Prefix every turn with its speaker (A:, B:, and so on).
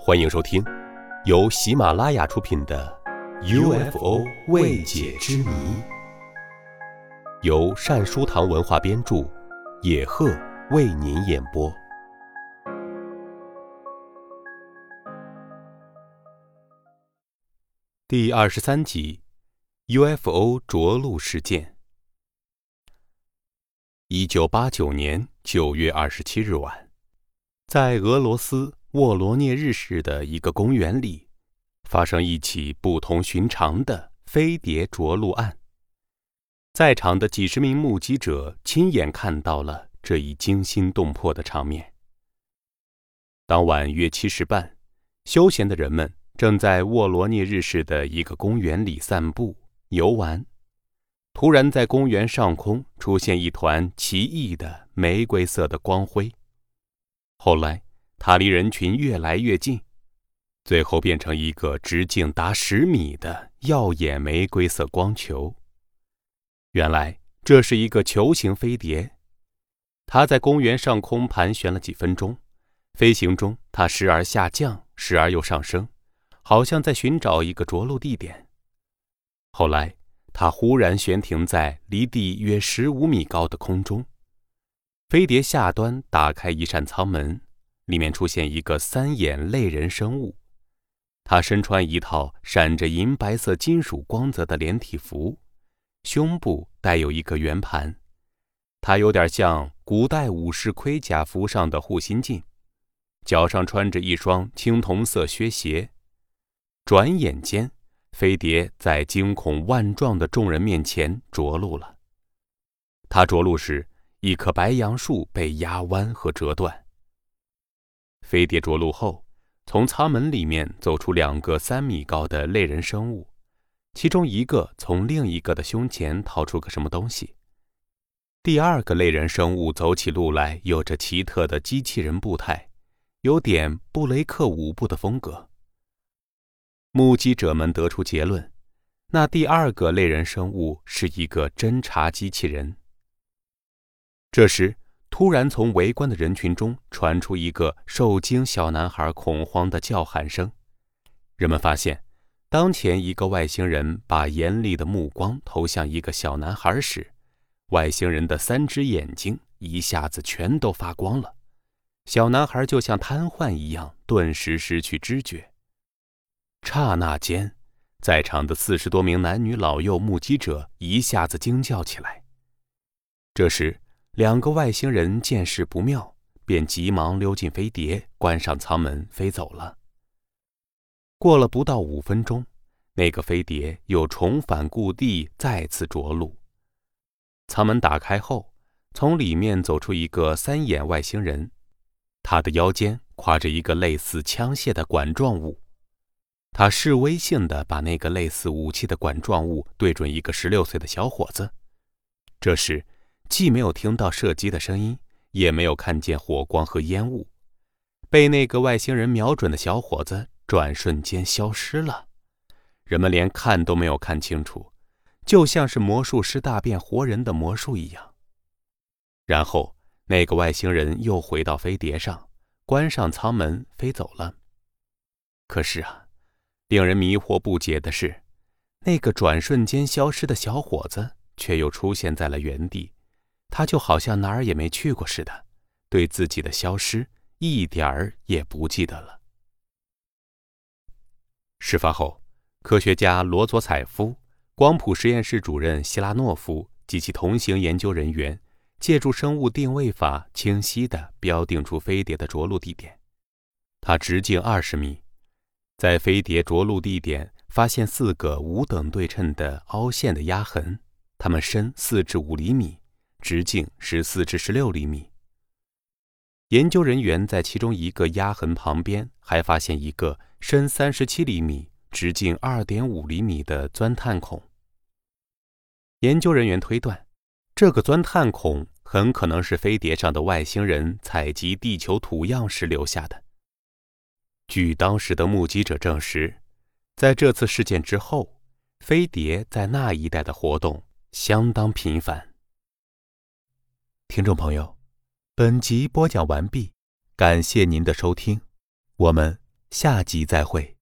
A: 欢迎收听由喜马拉雅出品的《UFO 未解之谜》，由善书堂文化编著，野鹤为您演播。第二十三集：UFO 着陆事件。一九八九年九月二十七日晚，在俄罗斯。沃罗涅日市的一个公园里，发生一起不同寻常的飞碟着陆案。在场的几十名目击者亲眼看到了这一惊心动魄的场面。当晚约七时半，休闲的人们正在沃罗涅日市的一个公园里散步游玩，突然在公园上空出现一团奇异的玫瑰色的光辉。后来。它离人群越来越近，最后变成一个直径达十米的耀眼玫瑰色光球。原来这是一个球形飞碟，它在公园上空盘旋了几分钟。飞行中，它时而下降，时而又上升，好像在寻找一个着陆地点。后来，它忽然悬停在离地约十五米高的空中。飞碟下端打开一扇舱门。里面出现一个三眼类人生物，他身穿一套闪着银白色金属光泽的连体服，胸部带有一个圆盘，他有点像古代武士盔甲服上的护心镜，脚上穿着一双青铜色靴鞋。转眼间，飞碟在惊恐万状的众人面前着陆了。他着陆时，一棵白杨树被压弯和折断。飞碟着陆后，从舱门里面走出两个三米高的类人生物，其中一个从另一个的胸前掏出个什么东西。第二个类人生物走起路来有着奇特的机器人步态，有点布雷克舞步的风格。目击者们得出结论：那第二个类人生物是一个侦察机器人。这时。突然，从围观的人群中传出一个受惊小男孩恐慌的叫喊声。人们发现，当前一个外星人把严厉的目光投向一个小男孩时，外星人的三只眼睛一下子全都发光了。小男孩就像瘫痪一样，顿时失去知觉。刹那间，在场的四十多名男女老幼目击者一下子惊叫起来。这时，两个外星人见势不妙，便急忙溜进飞碟，关上舱门，飞走了。过了不到五分钟，那个飞碟又重返故地，再次着陆。舱门打开后，从里面走出一个三眼外星人，他的腰间挎着一个类似枪械的管状物，他示威性的把那个类似武器的管状物对准一个十六岁的小伙子。这时。既没有听到射击的声音，也没有看见火光和烟雾，被那个外星人瞄准的小伙子转瞬间消失了。人们连看都没有看清楚，就像是魔术师大变活人的魔术一样。然后那个外星人又回到飞碟上，关上舱门飞走了。可是啊，令人迷惑不解的是，那个转瞬间消失的小伙子却又出现在了原地。他就好像哪儿也没去过似的，对自己的消失一点儿也不记得了。事发后，科学家罗佐采夫、光谱实验室主任希拉诺夫及其同行研究人员，借助生物定位法，清晰地标定出飞碟的着陆地点。它直径二十米，在飞碟着陆地点发现四个五等对称的凹陷的压痕，它们深四至五厘米。直径十四至十六厘米。研究人员在其中一个压痕旁边还发现一个深三十七厘米、直径二点五厘米的钻探孔。研究人员推断，这个钻探孔很可能是飞碟上的外星人采集地球土样时留下的。据当时的目击者证实，在这次事件之后，飞碟在那一带的活动相当频繁。听众朋友，本集播讲完毕，感谢您的收听，我们下集再会。